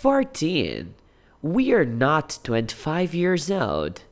14. We are not 25 years old.